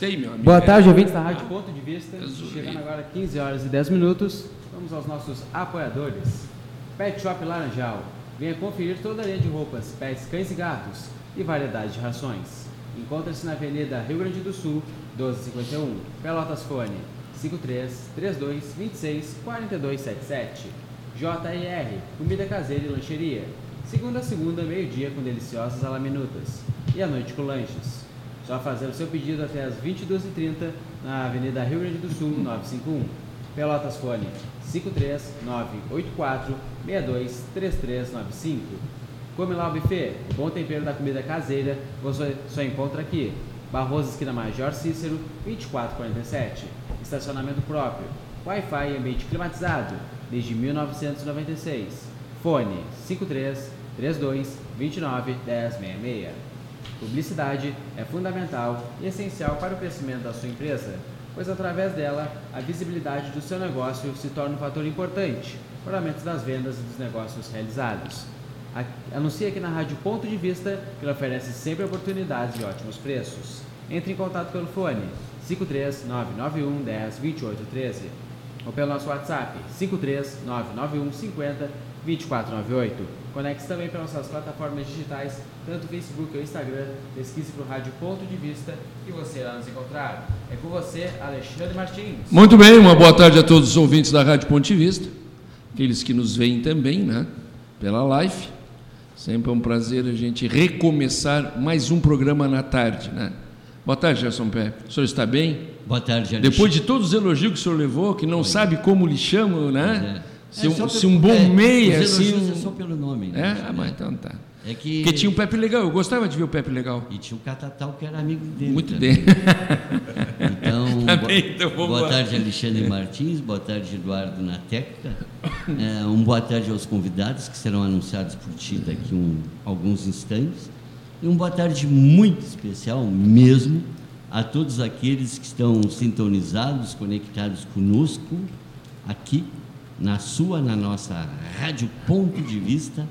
Sei, meu amigo. Boa tarde, ouvintes da Rádio Ponto de Vista. Chegando agora 15 horas e 10 minutos. Vamos aos nossos apoiadores. Pet Shop Laranjal. Venha conferir toda a linha de roupas, pets, cães e gatos e variedade de rações. Encontra-se na Avenida Rio Grande do Sul, 1251, Pelotas Fone, 53 32 26 4277. JR, comida caseira e lancheria. Segunda a segunda, meio-dia, com deliciosas alaminutas. E à noite com lanches. Só fazer o seu pedido até as 22h30 na Avenida Rio Grande do Sul, 951. Pelotas Fone 53 984 62 3395. Come lá o buffet, bom tempero da comida caseira você só encontra aqui. Barroso Esquina Major Cícero 2447. Estacionamento próprio. Wi-Fi e ambiente climatizado desde 1996. Fone 53 32 29 1066. Publicidade é fundamental e essencial para o crescimento da sua empresa, pois através dela a visibilidade do seu negócio se torna um fator importante para o aumento das vendas e dos negócios realizados. Anuncie aqui na Rádio Ponto de Vista que ele oferece sempre oportunidades e ótimos preços. Entre em contato pelo fone 53 991 10 28 13 ou pelo nosso WhatsApp 53 991 50 2498. Conecte-se também pelas nossas plataformas digitais, tanto Facebook ou Instagram. Pesquise para o Rádio Ponto de Vista e você irá nos encontrar. É com você, Alexandre Martins. Muito bem, uma boa tarde a todos os ouvintes da Rádio Ponto de Vista, aqueles que nos veem também, né, pela live. Sempre é um prazer a gente recomeçar mais um programa na tarde, né? Boa tarde, Gerson Pé. O senhor está bem? Boa tarde, Alexandre. Depois de todos os elogios que o senhor levou, que não sabe como lhe chamam, né? É. Se, é um, se um bom é, meia, assim. Um... É só pelo nome. Né? É, ah, mas então tá. É que... Porque tinha um Pepe legal, eu gostava de ver o Pepe legal. E tinha o Catatal que era amigo dele. Muito bem. Então, tá bem, então boa, tarde, Alexandre Martins, boa tarde, Eduardo Nateca. É, um boa tarde aos convidados que serão anunciados por ti daqui um, alguns instantes. E um boa tarde muito especial mesmo a todos aqueles que estão sintonizados, conectados conosco aqui na sua, na nossa Rádio Ponto de Vista,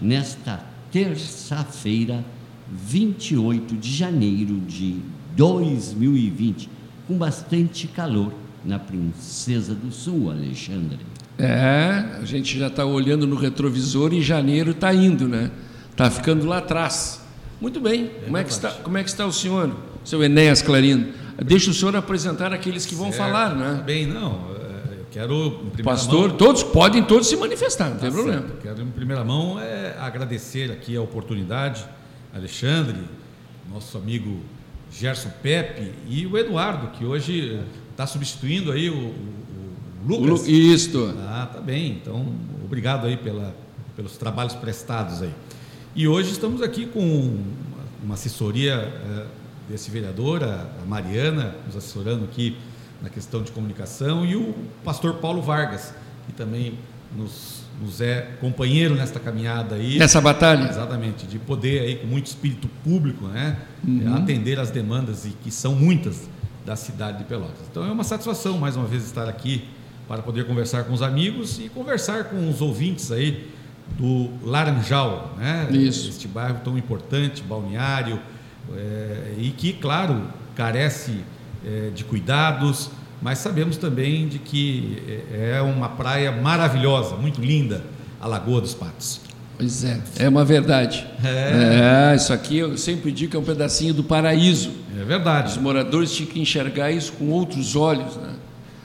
nesta terça-feira, 28 de janeiro de 2020, com bastante calor na Princesa do Sul, Alexandre. É, a gente já está olhando no retrovisor e janeiro está indo, né? Está ficando lá atrás. Muito bem. É como, é que está, como é que está o senhor, seu Enéas Clarino? Deixa o senhor apresentar aqueles que vão certo. falar, né? Bem, não. Quero, Pastor, mão, todos podem todos se manifestar, não tem tá problema. Certo. Quero, em primeira mão, é agradecer aqui a oportunidade, Alexandre, nosso amigo Gerson Pepe e o Eduardo, que hoje está substituindo aí o, o, o Lucas. O, isto. Ah, tá bem. Então, obrigado aí pela, pelos trabalhos prestados aí. E hoje estamos aqui com uma assessoria é, desse vereador, a Mariana, nos assessorando aqui na questão de comunicação, e o pastor Paulo Vargas, que também nos, nos é companheiro nesta caminhada aí. Nessa batalha? Exatamente, de poder aí, com muito espírito público, né, uhum. atender as demandas, e que são muitas, da cidade de Pelotas. Então é uma satisfação, mais uma vez, estar aqui para poder conversar com os amigos e conversar com os ouvintes aí do Laranjal, né? Isso. Este bairro tão importante, balneário, é, e que, claro, carece é, de cuidados, mas sabemos também de que é, é uma praia maravilhosa, muito linda, a Lagoa dos Patos. Pois é, é uma verdade. É. é. isso aqui eu sempre digo que é um pedacinho do paraíso. É verdade. Os moradores tinham que enxergar isso com outros olhos, né?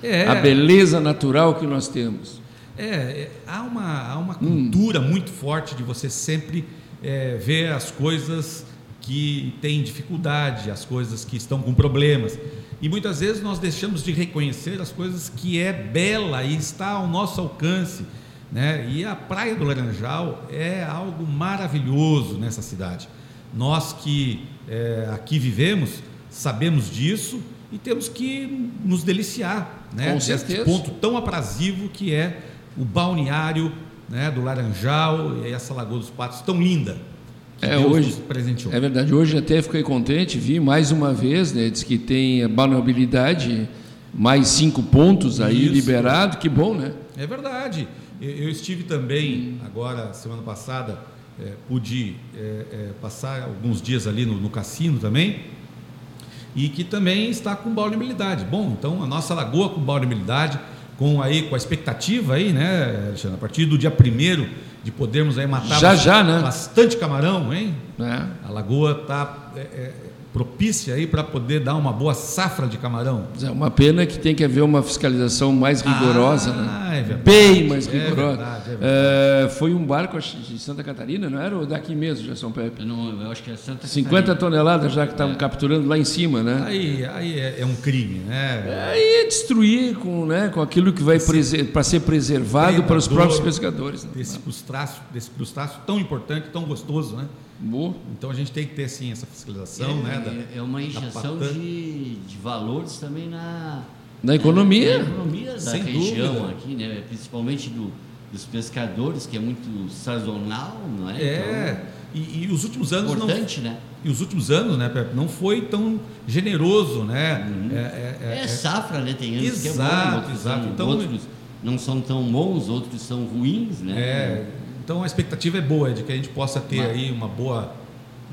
É. A beleza natural que nós temos. É, é há uma, há uma cultura hum. muito forte de você sempre é, ver as coisas que têm dificuldade, as coisas que estão com problemas. E muitas vezes nós deixamos de reconhecer as coisas que é bela e está ao nosso alcance. Né? E a Praia do Laranjal é algo maravilhoso nessa cidade. Nós que é, aqui vivemos sabemos disso e temos que nos deliciar né? Com certeza. ponto tão aprazível que é o balneário né, do Laranjal e essa Lagoa dos Patos tão linda. É, hoje, presenteou. É verdade, hoje até fiquei contente, vi mais uma vez, né, diz que tem balneabilidade, mais cinco pontos aí Isso. liberado, que bom, né? É verdade. Eu estive também, agora, semana passada, é, pude é, é, passar alguns dias ali no, no, cassino também, e que também está com vulnerabilidade. Bom, então a nossa lagoa com vulnerabilidade, com aí com a expectativa aí, né, Alexandre, a partir do dia primeiro de podermos aí matar já, bastante, já, né? bastante camarão, hein? É. A lagoa está é, é, propícia aí para poder dar uma boa safra de camarão. É uma pena que tem que haver uma fiscalização mais rigorosa, né? ah, né? É verdade, Bem mais é rigorosa. Verdade, é verdade. É, foi um barco de Santa Catarina, não era? Ou daqui mesmo, já São Pepe? Eu, não, eu acho que é Santa 50 Catarina. toneladas já que estavam é. capturando lá em cima, né? Aí, aí é, é um crime, né? Aí é destruir com, né, com aquilo que vai para ser preservado para os próprios pescadores. Né? Desse crustáceo, desse crustáceo tão importante, tão gostoso, né? Boa. Então a gente tem que ter sim essa fiscalização, é, né? Da, é uma injeção de, de valores também na, na economia, na, na economia da Sem região dúvida. aqui, né? Principalmente do, dos pescadores, que é muito sazonal, não é? É. Então, e, e, os últimos anos importante, não, né? E os últimos anos, né, Pepe, não foi tão generoso, né? Uhum. É, é, é, é, safra, né? Tem anos exato, que é bom, outros, exato. São, então, outros não são tão bons, outros são ruins, né? É. Então a expectativa é boa de que a gente possa ter Mas... aí uma boa,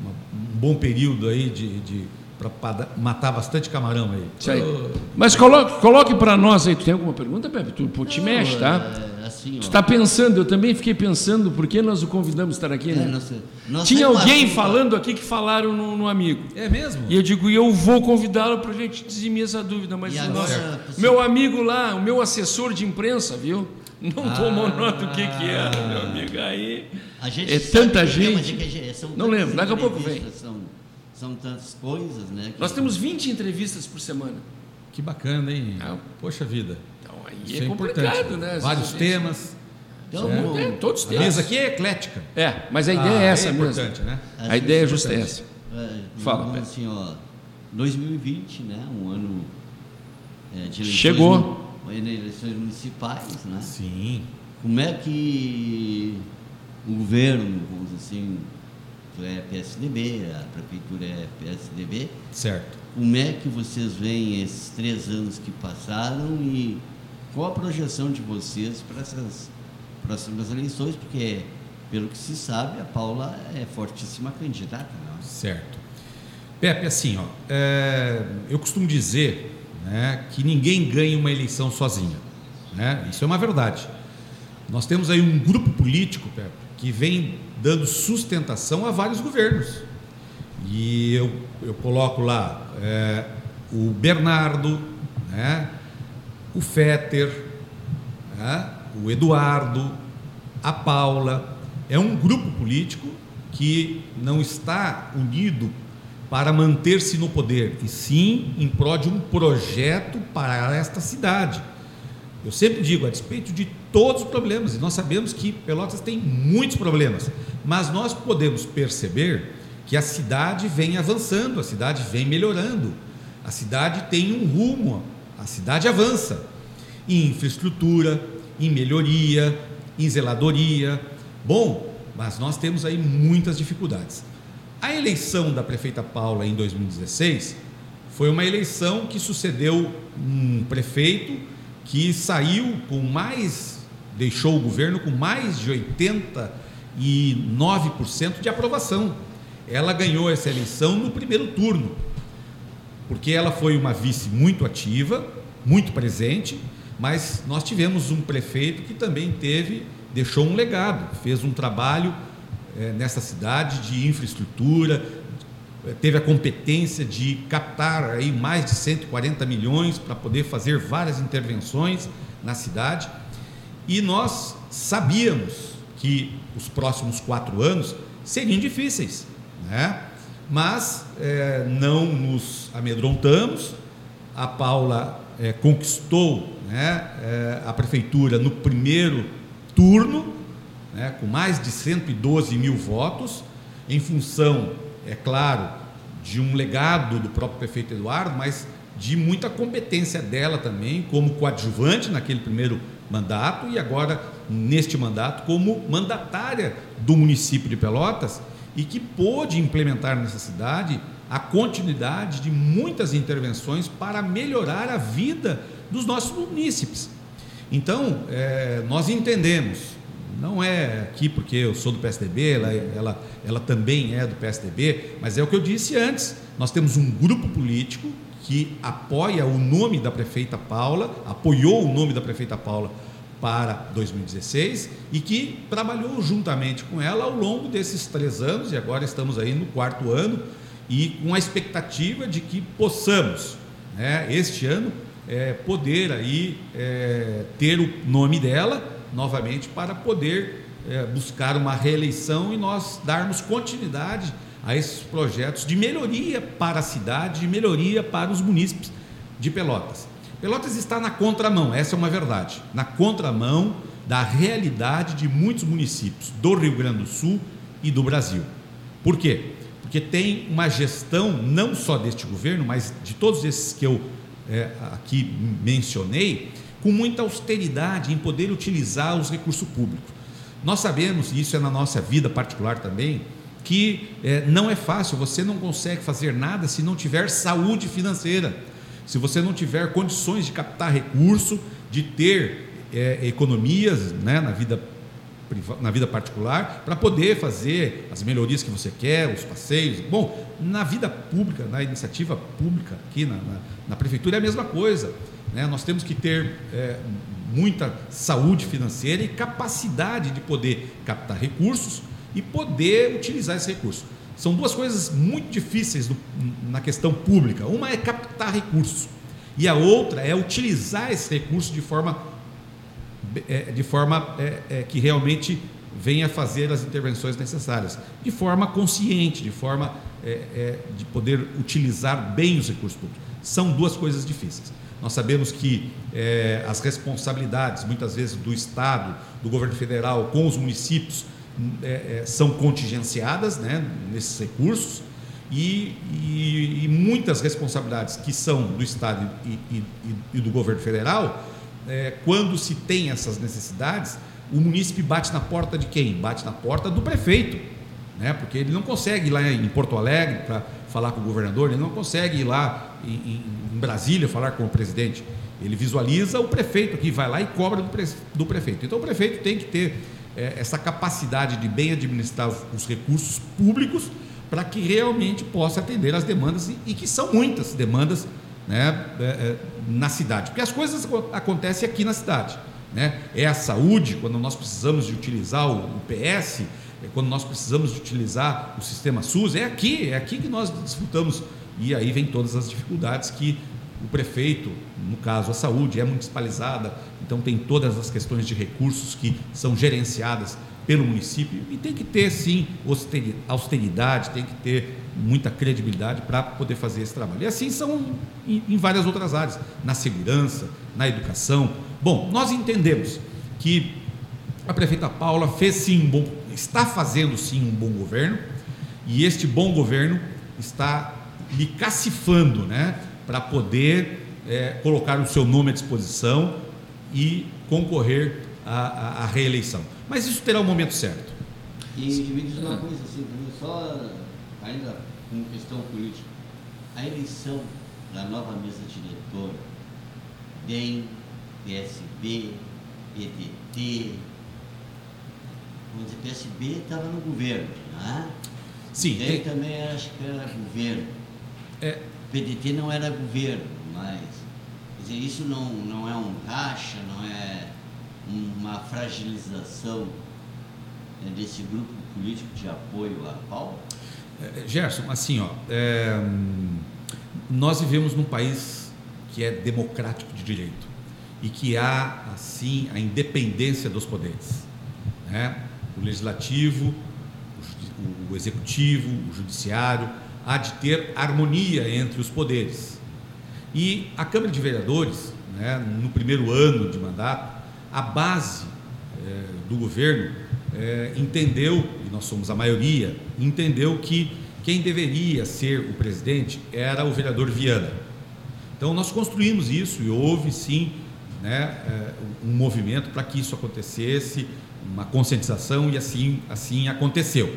uma, um bom período aí de, de para matar bastante camarão aí. aí. Mas coloque, coloque para nós aí. Tu tem alguma pergunta, Pepe? Tu, tu te mexe, tá? É, assim, tu está pensando, eu também fiquei pensando, por que nós o convidamos a estar aqui, né? É, nossa, nossa Tinha alguém assim, falando aqui que falaram no, no, amigo. É mesmo? E eu digo, e eu vou convidá-lo para a gente dizimir essa dúvida. Mas nossa, meu amigo lá, o meu assessor de imprensa, viu? Não ah, tomou nota do que, que era, meu amigo. Aí é tanta gente. não lembro, daqui a pouco vem. São, são tantas coisas, né? Nós temos 20 entrevistas por semana. Que bacana, hein? Ah, Poxa vida. Então aí Isso é, é complicado, né? Vários temas. Então, é, todos temas. A mesa aqui é eclética. É, mas a ideia ah, é essa é mesmo. Né? A, a ideia é justa essa. É, Fala, Pedro. Assim, ó, 2020, né? Um ano é, de Chegou eleições municipais, né? Sim. Como é que o governo, vamos dizer assim, é PSDB, a prefeitura é PSDB. Certo. Como é que vocês veem esses três anos que passaram e qual a projeção de vocês para essas próximas eleições? Porque, pelo que se sabe, a Paula é fortíssima candidata. Não? É? Certo. Pepe, assim, ó, é, eu costumo dizer né, que ninguém ganha uma eleição sozinho. Né? Isso é uma verdade. Nós temos aí um grupo político, Pepe, que vem dando sustentação a vários governos. E eu, eu coloco lá é, o Bernardo, né, o Fetter, né, o Eduardo, a Paula. É um grupo político que não está unido para manter-se no poder, e sim em prol de um projeto para esta cidade. Eu sempre digo, a despeito de todos os problemas, e nós sabemos que Pelotas tem muitos problemas, mas nós podemos perceber que a cidade vem avançando, a cidade vem melhorando, a cidade tem um rumo, a cidade avança em infraestrutura, em melhoria, em zeladoria. Bom, mas nós temos aí muitas dificuldades. A eleição da prefeita Paula em 2016 foi uma eleição que sucedeu um prefeito que saiu com mais, deixou o governo com mais de 89% de aprovação. Ela ganhou essa eleição no primeiro turno, porque ela foi uma vice muito ativa, muito presente, mas nós tivemos um prefeito que também teve, deixou um legado, fez um trabalho é, nessa cidade de infraestrutura, é, teve a competência de captar aí mais de 140 milhões para poder fazer várias intervenções na cidade. E nós sabíamos que os próximos quatro anos seriam difíceis, né? mas é, não nos amedrontamos. A Paula é, conquistou né, é, a prefeitura no primeiro turno né, com mais de 112 mil votos, em função, é claro, de um legado do próprio prefeito Eduardo, mas de muita competência dela também, como coadjuvante naquele primeiro mandato e agora neste mandato como mandatária do município de Pelotas e que pôde implementar nessa cidade a continuidade de muitas intervenções para melhorar a vida dos nossos munícipes. Então, é, nós entendemos não é aqui porque eu sou do PSDB, ela, ela, ela também é do PSDB, mas é o que eu disse antes. Nós temos um grupo político que apoia o nome da prefeita Paula, apoiou o nome da prefeita Paula para 2016 e que trabalhou juntamente com ela ao longo desses três anos, e agora estamos aí no quarto ano, e com a expectativa de que possamos, né, este ano, é, poder aí é, ter o nome dela novamente para poder é, buscar uma reeleição e nós darmos continuidade a esses projetos de melhoria para a cidade, de melhoria para os munícipes de Pelotas. Pelotas está na contramão, essa é uma verdade, na contramão da realidade de muitos municípios do Rio Grande do Sul e do Brasil. Por quê? Porque tem uma gestão, não só deste governo, mas de todos esses que eu é, aqui mencionei, com muita austeridade em poder utilizar os recursos públicos. Nós sabemos, e isso é na nossa vida particular também, que é, não é fácil, você não consegue fazer nada se não tiver saúde financeira se você não tiver condições de captar recurso, de ter é, economias né, na, vida, na vida particular, para poder fazer as melhorias que você quer, os passeios. Bom, na vida pública, na iniciativa pública, aqui na, na, na prefeitura, é a mesma coisa. Né? Nós temos que ter é, muita saúde financeira e capacidade de poder captar recursos e poder utilizar esse recurso. São duas coisas muito difíceis do, na questão pública. Uma é captar recursos e a outra é utilizar esse recurso de forma, é, de forma é, é, que realmente venha fazer as intervenções necessárias, de forma consciente, de forma é, é, de poder utilizar bem os recursos públicos. São duas coisas difíceis. Nós sabemos que é, as responsabilidades, muitas vezes, do Estado, do governo federal com os municípios, é, é, são contingenciadas né, nesses recursos e, e, e, muitas responsabilidades que são do Estado e, e do governo federal, é, quando se tem essas necessidades, o munícipe bate na porta de quem? Bate na porta do prefeito, né? porque ele não consegue ir lá em Porto Alegre para falar com o governador, ele não consegue ir lá em, Brasília falar com o presidente. Ele visualiza o prefeito que vai lá e cobra do, pre, do prefeito. Então o prefeito tem que ter é, essa capacidade de bem administrar os, os recursos públicos para que realmente possa atender as demandas, e, e que são muitas demandas né, é, é, na cidade. Porque as coisas acontecem aqui na cidade. Né? É a saúde, quando nós precisamos de utilizar o, o PS, é quando nós precisamos de utilizar o sistema SUS, é aqui, é aqui que nós desfrutamos. E aí vem todas as dificuldades que o prefeito, no caso a saúde, é municipalizada, então tem todas as questões de recursos que são gerenciadas pelo município e tem que ter sim austeridade, tem que ter muita credibilidade para poder fazer esse trabalho. E assim são em, várias outras áreas, na segurança, na educação. Bom, nós entendemos que a prefeita Paula fez sim um bom, está fazendo sim um bom governo e este bom governo está lhe cacifando, né? para poder é, colocar o seu nome à disposição e concorrer à, à, reeleição. Mas isso terá o um momento certo. E me diz uma coisa assim, só ainda com questão política. A eleição da nova mesa diretora, DEM, PSB, PDT, vamos dizer, PSB estava no governo, não é? Sim. DEM tem... também acho que era governo. É, PDT não era governo, mas dizer, isso não, não é um caixa, não é uma fragilização né, desse grupo político de apoio a Paulo? É, é, Gerson, assim, ó, é, nós vivemos num país que é democrático de direito e que há, assim, a independência dos poderes. Né? O legislativo, o, o executivo, o judiciário, há de ter harmonia entre os poderes. E a Câmara de Vereadores, né, no primeiro ano de mandato, a base é, do governo é, entendeu, e nós somos a maioria, entendeu que quem deveria ser o presidente era o vereador Viana. Então nós construímos isso e houve sim né, é, um movimento para que isso acontecesse, uma conscientização e assim, assim aconteceu.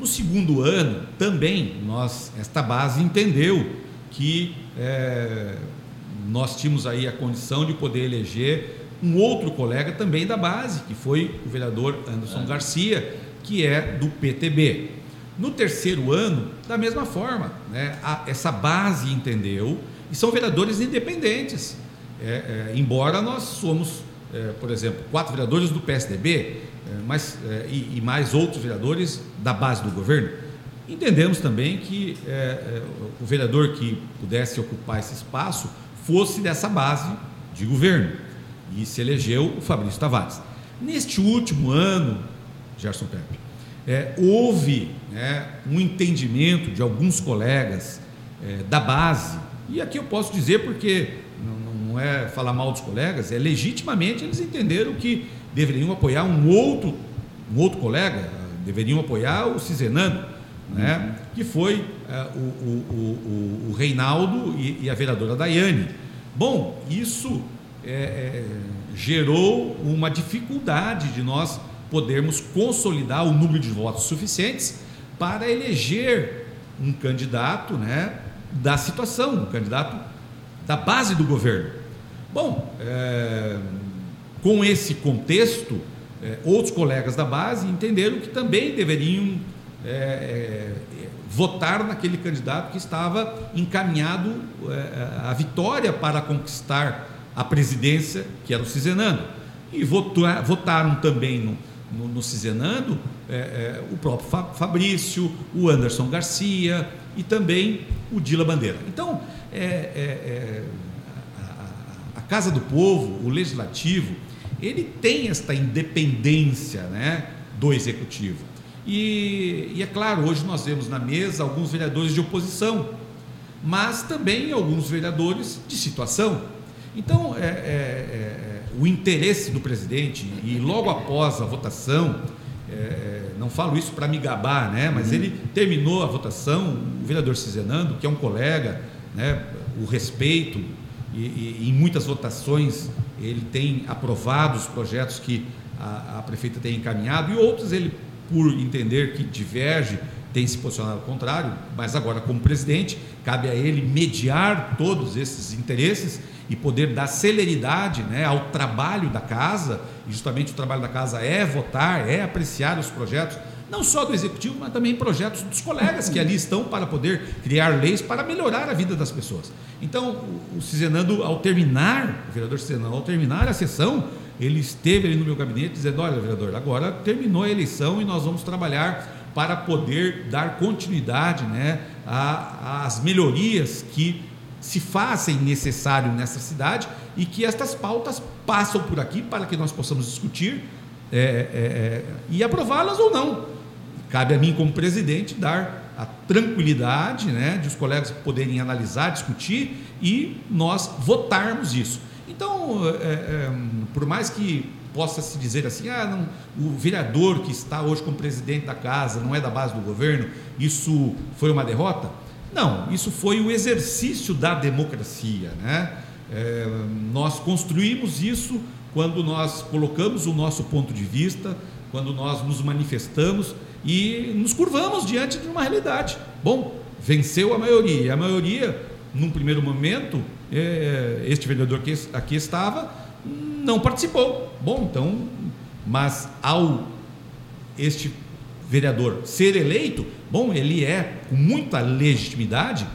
No segundo ano, também, nós, esta base entendeu que é, nós tínhamos aí a condição de poder eleger um outro colega também da base, que foi o vereador Anderson Garcia, que é do PTB. No terceiro ano, da mesma forma, né, a, essa base entendeu e são vereadores independentes. É, é, embora nós somos, é, por exemplo, quatro vereadores do PSDB é, mas, é, e, e, mais outros vereadores da base do governo, entendemos também que o vereador que pudesse ocupar esse espaço fosse dessa base de governo. E se elegeu o Fabrício Tavares. Neste último ano, Gerson Pepe, houve né, um entendimento de alguns colegas da base, e aqui eu posso dizer porque não, é falar mal dos colegas, é legitimamente eles entenderam que deveriam apoiar um outro, um outro colega, deveriam apoiar o Cizenano, né, que foi é, o, o, o, o, Reinaldo e, e, a vereadora Daiane. Bom, isso é, é, gerou uma dificuldade de nós podermos consolidar o número de votos suficientes para eleger um candidato né, da situação, um candidato da base do governo. Bom, é, com esse contexto, é, outros colegas da base entenderam que também deveriam é, é votar naquele candidato que estava encaminhado é, à vitória para conquistar a presidência, que era o Cizenando. E votaram também no, no, no Cizenando, é, é, o próprio Fabrício, o Anderson Garcia e também o Dila Bandeira. Então, é, é, é Casa do Povo, o Legislativo, ele tem esta independência né, do Executivo. E, e, é claro, hoje nós vemos na mesa alguns vereadores de oposição, mas também alguns vereadores de situação. Então, é, é, é o interesse do presidente e logo após a votação, é, não falo isso para me gabar, né? Mas uhum. ele terminou a votação, o vereador Cizenando, que é um colega, né? O respeito e, e em muitas votações ele tem aprovado os projetos que a, a prefeita tem encaminhado e outros ele, por entender que diverge, tem se posicionado ao contrário, mas agora como presidente cabe a ele mediar todos esses interesses e poder dar celeridade né, ao trabalho da casa, e justamente o trabalho da casa é votar, é apreciar os projetos, não só do executivo, mas também projetos dos colegas que ali estão para poder criar leis para melhorar a vida das pessoas. Então, o Cizenando, ao terminar, o vereador Cizenando, ao terminar a sessão, ele esteve ali no meu gabinete dizendo: Olha, vereador, agora terminou a eleição e nós vamos trabalhar para poder dar continuidade né, às melhorias que se fazem necessário nessa cidade e que estas pautas passam por aqui para que nós possamos discutir é, é, é, e aprová-las ou não. Cabe a mim, como presidente, dar a tranquilidade né, de os colegas poderem analisar, discutir e nós votarmos isso. Então, é, é, por mais que possa se dizer assim, ah, não, o vereador que está hoje como presidente da casa não é da base do governo, isso foi uma derrota? Não, isso foi o exercício da democracia. Né? É, nós construímos isso quando nós colocamos o nosso ponto de vista, quando nós nos manifestamos e nos curvamos diante de uma realidade. Bom, venceu a maioria. A maioria, num primeiro momento, é, este vereador que aqui estava não participou. Bom, então, mas ao este vereador ser eleito, bom, ele é com muita legitimidade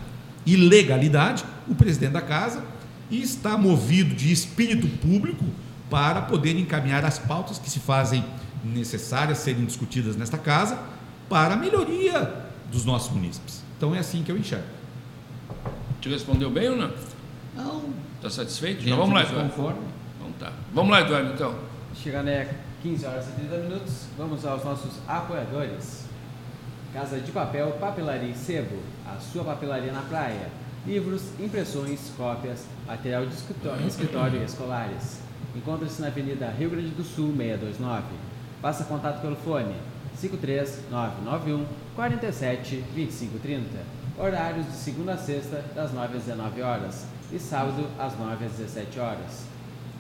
e legalidade o presidente da casa e está movido de espírito público para poder encaminhar as pautas que se fazem necessárias serem discutidas nesta casa para a melhoria dos nossos munícipes. Então é assim que eu enxergo. Te respondeu bem ou não? Não. Está satisfeito? Então vamos lá, Eduardo. Conforme. Então tá. Vamos lá, Eduardo, então. Chegando 15 horas e 30 minutos, vamos aos nossos apoiadores. Casa de Papel, Papelaria e Sebo, a sua papelaria na praia. Livros, impressões, cópias, material de escritório, escritório e escolares. Encontra-se na Avenida Rio Grande do Sul, 629. Faça contato pelo fone 53991 47 2530. Horários de segunda a sexta, das 9 às 19 horas e sábado, às 9 às 17 horas.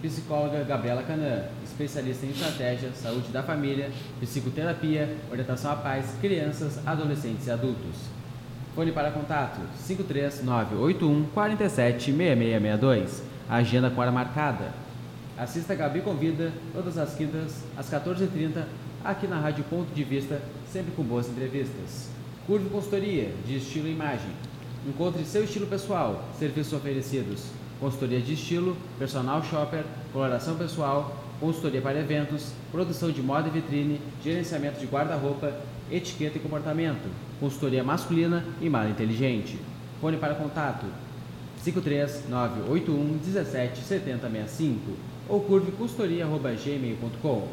Psicóloga Gabriela Canã, especialista em estratégia, saúde da família, psicoterapia, orientação a pais, crianças, adolescentes e adultos. Fone para contato 53981 476662. Agenda com hora marcada. Assista a Gabi Convida todas as quintas às 14h30 aqui na Rádio Ponto de Vista, sempre com boas entrevistas. Curve Consultoria de Estilo e Imagem. Encontre seu estilo pessoal, serviços oferecidos, consultoria de estilo, personal shopper, coloração pessoal, consultoria para eventos, produção de moda e vitrine, gerenciamento de guarda-roupa, etiqueta e comportamento, consultoria masculina e mala inteligente. Fone para contato 53981 17 7065 ou curveconsultoria.gmail.com.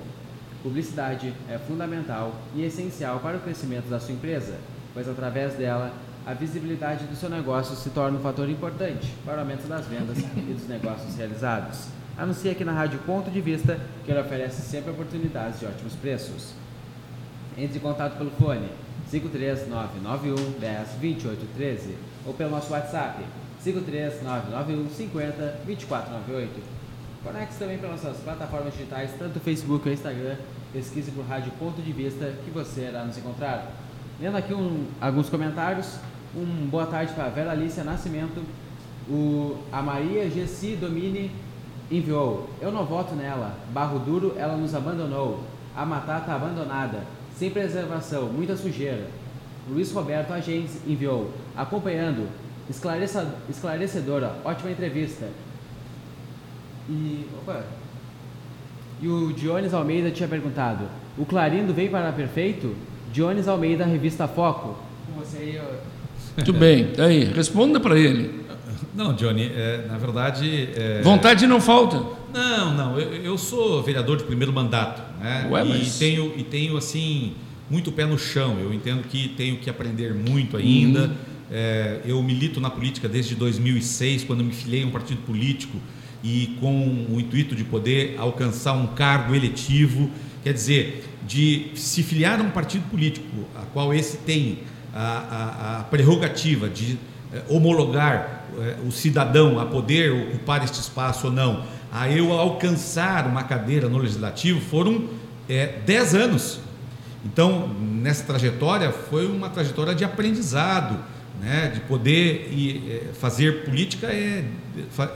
Publicidade é fundamental e essencial para o crescimento da sua empresa, pois através dela a visibilidade do seu negócio se torna um fator importante para o aumento das vendas e dos negócios realizados. Anuncie aqui na Rádio Ponto de Vista, que ele oferece sempre oportunidades de ótimos preços. Entre em contato pelo fone 53991 10 28 13 ou pelo nosso WhatsApp 53991 50 2498. Conecte também pelas nossas plataformas digitais, tanto o Facebook ou Instagram. Pesquise por Rádio Ponto de Vista que você irá nos encontrar. Lendo aqui um, alguns comentários. Um boa tarde para a Vera Alicia Nascimento. O, a Maria Gessi Domini enviou. Eu não voto nela. Barro duro, ela nos abandonou. A matata abandonada. Sem preservação, muita sujeira. Luiz Roberto Agens enviou. Acompanhando. Esclarecedora, ótima entrevista. E. Opa! E o Dionis Almeida tinha perguntado: o Clarindo veio para perfeito? Dionis Almeida, revista Foco. Com você aí, Muito bem, aí, responda para ele. Não, Johnny, é, na verdade. É... Vontade não falta. Não, não, eu, eu, sou vereador de primeiro mandato, né? Ué, mas... e, tenho, e tenho, assim, muito pé no chão. Eu entendo que tenho que aprender muito ainda. Uhum. É, eu milito na política desde 2006, quando me filiei a um partido político e com o intuito de poder alcançar um cargo eletivo, quer dizer, de se filiar a um partido político, a qual esse tem a, a, a prerrogativa de eh, homologar eh, o cidadão a poder ocupar este espaço ou não, a eu alcançar uma cadeira no legislativo, foram é, dez anos. Então, nessa trajetória, foi uma trajetória de aprendizado, né, de poder e, é, fazer política é,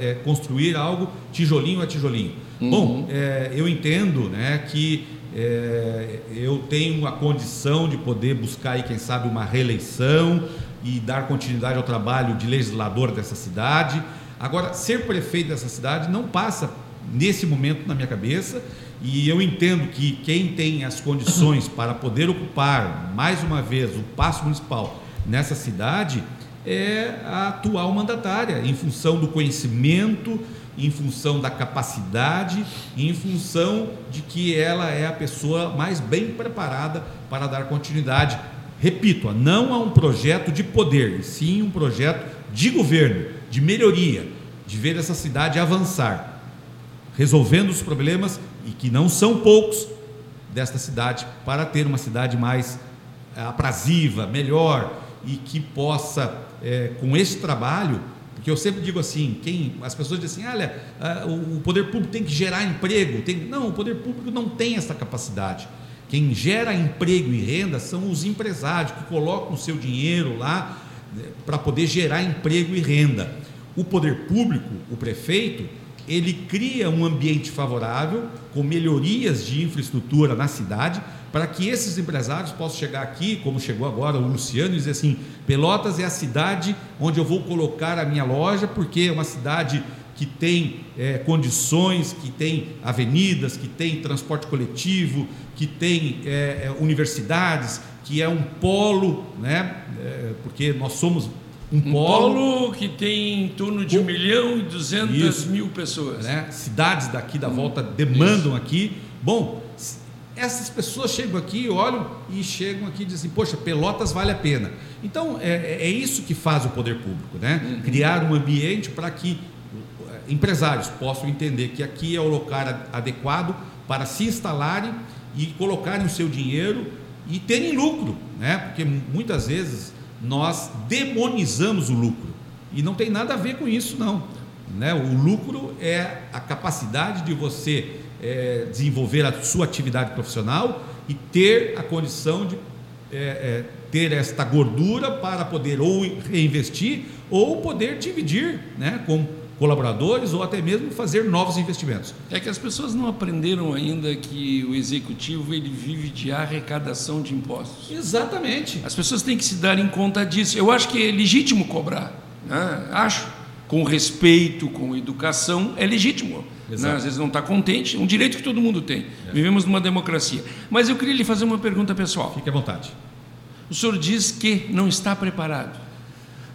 é, construir algo tijolinho a tijolinho. Uhum. Bom, é, eu entendo né, que é, eu tenho a condição de poder buscar, aí, quem sabe, uma reeleição e dar continuidade ao trabalho de legislador dessa cidade. Agora, ser prefeito dessa cidade não passa nesse momento na minha cabeça e eu entendo que quem tem as condições para poder ocupar mais uma vez o passo municipal nessa cidade é a atual mandatária, em função do conhecimento, em função da capacidade, em função de que ela é a pessoa mais bem preparada para dar continuidade. Repito, não a um projeto de poder, sim um projeto de governo, de melhoria, de ver essa cidade avançar, resolvendo os problemas e que não são poucos desta cidade, para ter uma cidade mais eh, aprazível, melhor e que possa, é, com esse trabalho, porque eu sempre digo assim, quem as pessoas dizem assim, olha, o poder público tem que gerar emprego, tem, não, o poder público não tem essa capacidade. Quem gera emprego e renda são os empresários que colocam o seu dinheiro lá né, para poder gerar emprego e renda. O poder público, o prefeito, ele cria um ambiente favorável com melhorias de infraestrutura na cidade para que esses empresários possam chegar aqui, como chegou agora o Luciano, e dizer assim: Pelotas é a cidade onde eu vou colocar a minha loja, porque é uma cidade que tem é, condições, que tem avenidas, que tem transporte coletivo, que tem é, universidades, que é um polo, né? É, porque nós somos um, um polo, polo, que tem em torno de um milhão e duzentas mil pessoas. Né? Cidades daqui da volta demandam isso. aqui. Bom, essas pessoas chegam aqui, olham e chegam aqui e dizem, poxa, Pelotas vale a pena. Então, é, é isso que faz o poder público, né? Uhum. Criar um ambiente para que eh, empresários possam entender que aqui é o local adequado para se instalarem e colocarem o seu dinheiro e terem lucro, né? Porque muitas vezes nós demonizamos o lucro e não tem nada a ver com isso, não. Né? O lucro é a capacidade de você é, desenvolver a sua atividade profissional e ter a condição de é, é, ter esta gordura para poder ou reinvestir ou poder dividir né, com colaboradores ou até mesmo fazer novos investimentos. É que as pessoas não aprenderam ainda que o executivo ele vive de arrecadação de impostos. Exatamente. As pessoas têm que se darem conta disso. Eu acho que é legítimo cobrar, né? acho, com respeito, com educação, é legítimo. Né? Às vezes não está contente, um direito que todo mundo tem. É. Vivemos numa democracia. Mas eu queria lhe fazer uma pergunta pessoal. Fique à vontade. O senhor diz que não está preparado.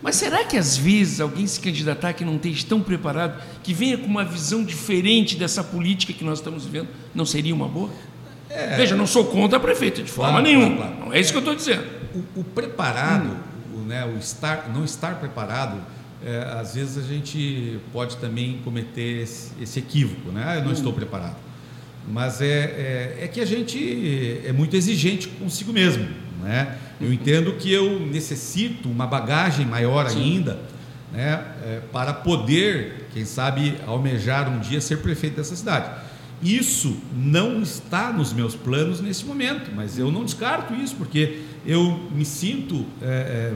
Mas será que às vezes alguém se candidatar que não esteja tão preparado, que venha com uma visão diferente dessa política que nós estamos vivendo, não seria uma boa? É, Veja, não sou contra a prefeita de forma claro, nenhuma. Claro, claro. Não é isso que eu estou dizendo. O, o preparado, hum. o, né, o estar, não estar preparado, é, às vezes a gente pode também cometer esse, esse equívoco, né? Ah, eu não hum. estou preparado. Mas é, é, é que a gente é muito exigente consigo mesmo. Né? Eu entendo que eu necessito uma bagagem maior Sim. ainda né, é, para poder, quem sabe, almejar um dia ser prefeito dessa cidade. Isso não está nos meus planos nesse momento, mas eu não descarto isso, porque eu me sinto é, é,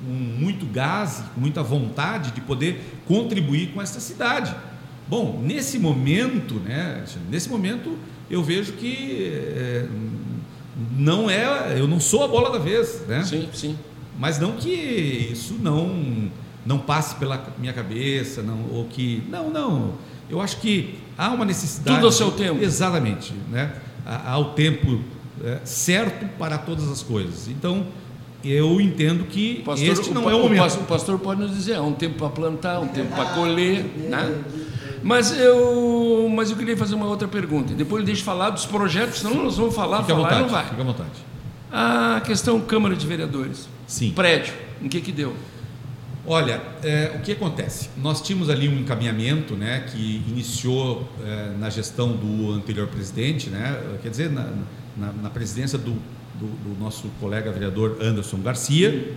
com muito gás, com muita vontade de poder contribuir com essa cidade. Bom, nesse momento, né, nesse momento, eu vejo que é, não é, eu não sou a bola da vez, né? Sim, sim. Mas não que isso não não passe pela minha cabeça, não ou que não, não. Eu acho que há uma necessidade. Tudo ao seu tempo. Exatamente, né? Há, há o tempo é, certo para todas as coisas. Então eu entendo que pastor, este não o, é o momento. O pastor pode nos dizer, há um tempo para plantar, um tempo para colher, né? Mas eu, mas eu queria fazer uma outra pergunta. Depois ele deixa falar dos projetos, senão nós vamos falar, fica falar vontade, não vai. Fica à vontade. A questão Câmara de Vereadores. Sim. Prédio, em que que deu? Olha, é, o que acontece? Nós tínhamos ali um encaminhamento, né, que iniciou é, na gestão do anterior presidente, né, quer dizer, na, na, na presidência do, do, do, nosso colega vereador Anderson Garcia,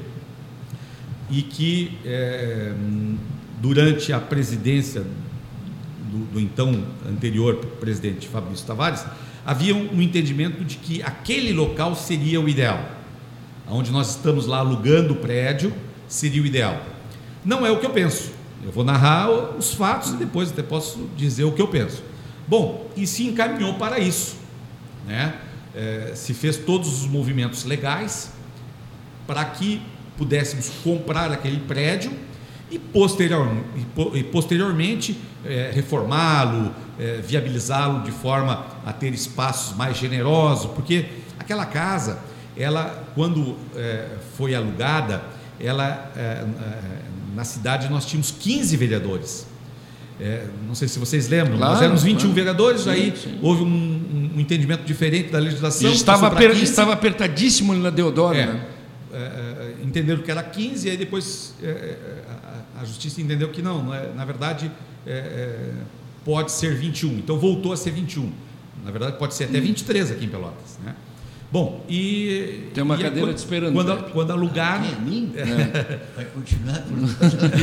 e que é, durante a presidência do, do então anterior presidente Fabrício Tavares, havia um entendimento de que aquele local seria o ideal. Onde nós estamos lá alugando o prédio seria o ideal. Não é o que eu penso. Eu vou narrar os fatos e depois até posso dizer o que eu penso. Bom, e se encaminhou para isso. Né? É, se fez todos os movimentos legais para que pudéssemos comprar aquele prédio e, posterior, e posteriormente é, reformá-lo, é, viabilizá-lo de forma a ter espaços mais generosos, porque aquela casa, ela quando é, foi alugada, ela é, é, na cidade nós tínhamos 15 vereadores. É, não sei se vocês lembram, claro, nós éramos 21 claro. vereadores, sim, aí sim. houve um, um, entendimento diferente da legislação. Estava, aper, estava apertadíssimo na Deodoro, né? entenderam que era 15, e aí depois a justiça entendeu que não, na verdade é, é, pode ser 21. Então voltou a ser 21. Na verdade pode ser até 23 aqui em Pelotas. Né? Bom, e. Tem uma e cadeira quando, te esperando. Quando, quando alugaram. Ah, é mim? É. Vai continuar.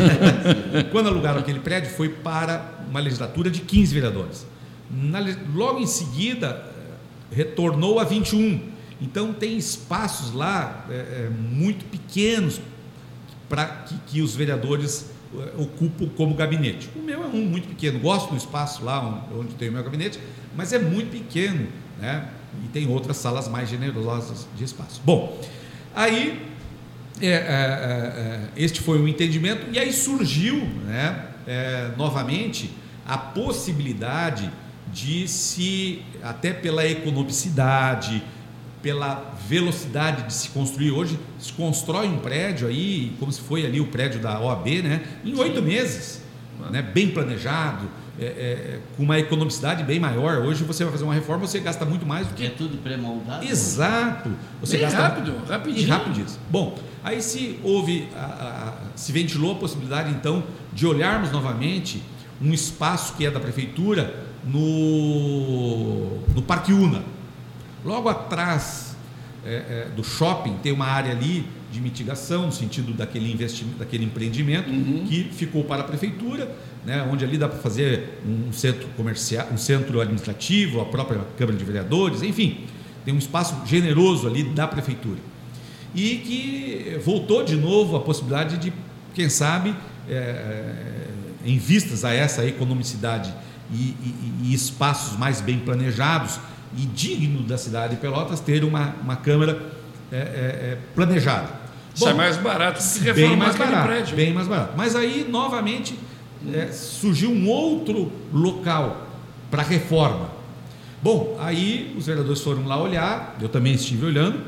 quando alugaram aquele prédio, foi para uma legislatura de 15 vereadores. Na, logo em seguida, retornou a 21. Então, tem espaços lá é, é muito pequenos para que, que, os vereadores eh, ocupam como gabinete. O meu é um muito pequeno, gosto do espaço lá onde tem o meu gabinete, mas é muito pequeno, né? E tem outras salas mais generosas de espaço. Bom, aí é, é, é, este foi o entendimento e aí surgiu, né? É, novamente a possibilidade de se até pela economicidade pela velocidade de se construir. Hoje se constrói um prédio aí, como se foi ali o prédio da OAB, né? em oito meses, né? bem planejado, é, é, com uma economicidade bem maior. Hoje você vai fazer uma reforma, você gasta muito mais do que. É tudo pré-moldado? Exato. Você bem gasta rápido, rapidinho. rapidinho. Bom, aí se houve, a, a, se ventilou a possibilidade então de olharmos novamente um espaço que é da prefeitura no, no Parque Una Logo atrás é, é, do shopping tem uma área ali de mitigação, no sentido daquele investimento, daquele empreendimento uhum. que ficou para a prefeitura, né, onde ali dá para fazer um centro comercial, um centro administrativo, a própria Câmara de Vereadores, enfim, tem um espaço generoso ali da prefeitura. E que voltou de novo a possibilidade de, quem sabe, é, em vistas a essa economicidade e, e, e espaços mais bem planejados e digno da cidade de Pelotas, ter uma, uma Câmara é, é, é planejada. Isso é mais barato que reformar bem mais barato, prédio. Bem mais barato. Mas aí, novamente, é, surgiu um outro local para reforma. Bom, aí os vereadores foram lá olhar, eu também estive olhando,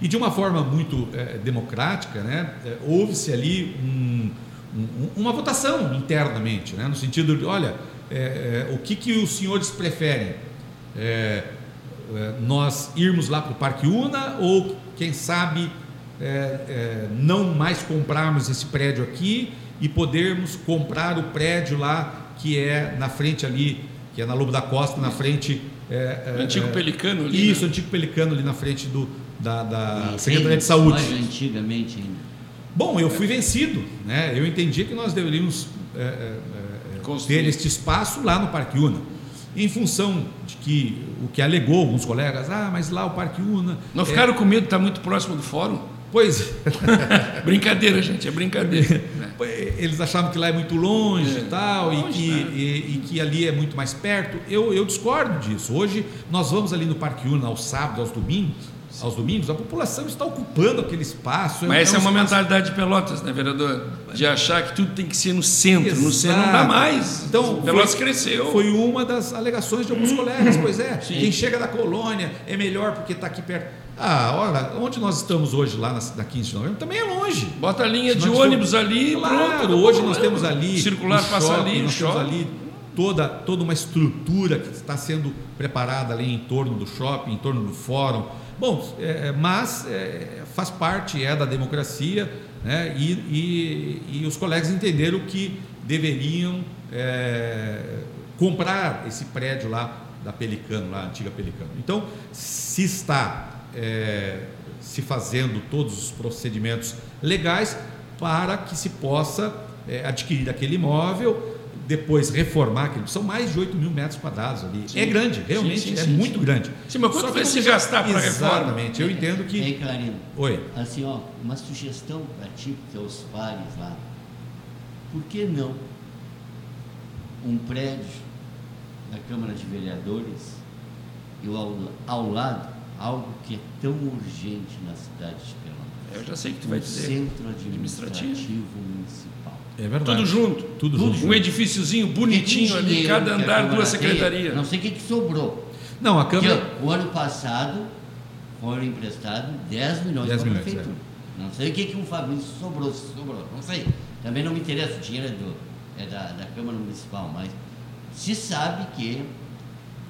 e de uma forma muito é, democrática, né, é, houve-se ali um, um, uma votação internamente, né, no sentido de, olha, é, é o que, que os senhores preferem? É, é, nós irmos lá para o Parque Una ou, quem sabe, não mais comprarmos esse prédio aqui e podermos comprar o prédio lá que é na frente ali, que é na Lobo da Costa, na frente. É, antigo Pelicano ali. Isso, né? antigo Pelicano ali na frente do, da, da Secretaria de Saúde. Mais antigamente ainda. Bom, eu fui vencido, né? Eu entendi que nós deveríamos é, é, ter este espaço lá no Parque Una. Em função de que o que alegou alguns colegas, ah, mas lá o Parque Una. Não ficaram com medo de estar muito próximo do fórum? Pois. brincadeira, gente, é brincadeira. Eles achavam que lá é muito longe é, e tal, longe, e, que, né? e, e, que ali é muito mais perto. Eu, eu discordo disso. Hoje nós vamos ali no Parque Una aos sábados, aos domingos, aos domingos, a população está ocupando aquele espaço. Mas é essa é, um é uma espaço... mentalidade de Pelotas, né, vereador? De achar que tudo tem que ser no centro. Exato. No centro não dá mais. Então, Pelotas foi, cresceu. Foi uma das alegações de alguns colegas. Pois é, Sim. quem chega da colônia é melhor porque está aqui perto. Ah, olha, onde nós estamos hoje, lá na, na 15 de novembro, também é longe. Bota a linha de ônibus ali, claro, pronto. Hoje nós temos ali. Circular passa shopping, ali, nós shopping. temos ali toda, toda uma estrutura que está sendo preparada ali em torno do shopping, em torno do fórum Bom, é, é, mas é, faz parte é da democracia, né? E, e, e, os colegas entenderam que deveriam é, comprar esse prédio lá da Pelicano, lá antiga Pelicano. Então, se está é, se fazendo todos os procedimentos legais para que se possa é, adquirir aquele imóvel depois reformar aquilo. São mais de 8 mil metros quadrados ali. Sim. É grande, realmente sim, sim, é muito grande. Sim, mas quanto vai se gastar para reforma? Exatamente, eu entendo que. Ei, Clarino. Oi. Assim, ó, uma sugestão para ti, teus pares lá. Por que não um prédio da Câmara de Vereadores e ao, ao lado algo que é tão urgente na cidade de Pelotas? Eu já sei que tu vai dizer. Centro administrativo, administrativo municipal. É verdade. Tudo junto. Tudo, junto. Um edifíciozinho bonitinho ali, cada andar duas secretarias. Não sei o que, que sobrou. Não, a Câmara. Porque, o ano passado foram emprestados 10 milhões 10 para a prefeitura. É. Não sei o que, que um Fabrício sobrou, se sobrou. Não sei. Também não me interessa, o dinheiro é, do, é da, da Câmara Municipal, mas se sabe que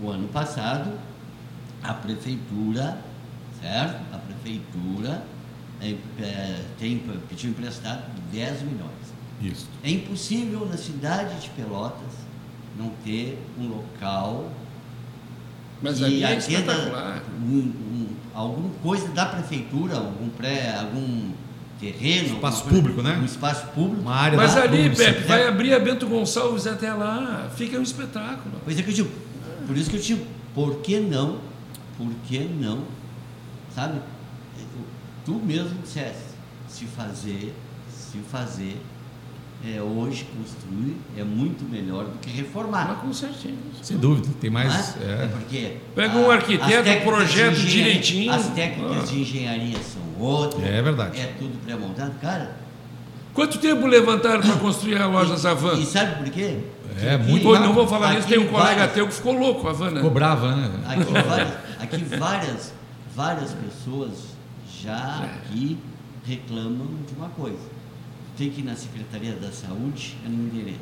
o ano passado a prefeitura, certo? A prefeitura é, é, tem, pediu emprestado 10 milhões. Isso. É impossível na cidade de Pelotas não ter um local mas que é um, um, alguma coisa da prefeitura, algum pré, algum terreno, espaço público, né? Um espaço público. Uma área Mas ali, Pepe, vai abrir a Bento Gonçalves até lá, fica um espetáculo. Pois é que eu digo, por isso que eu digo, por que não? Por que não? Sabe? Tu mesmo disseste, se fazer, se fazer é, hoje construir é muito melhor do que reformar. Mas com certeza. Sem dúvida, tem mais. É? é porque Pega um arquiteto, um projeto direitinho. As técnicas ah. de engenharia são outras. É verdade. É tudo pré-montado. Cara. Quanto tempo levantaram para construir a loja Zavan? E sabe por quê? É, aqui, muito Não vou falar isso, tem um colega várias, teu que ficou louco, a Havana. Ficou brava, né? Aqui, várias, aqui várias, várias pessoas já é. aqui reclamam de uma coisa tem que ir na Secretaria da Saúde, é no endereço.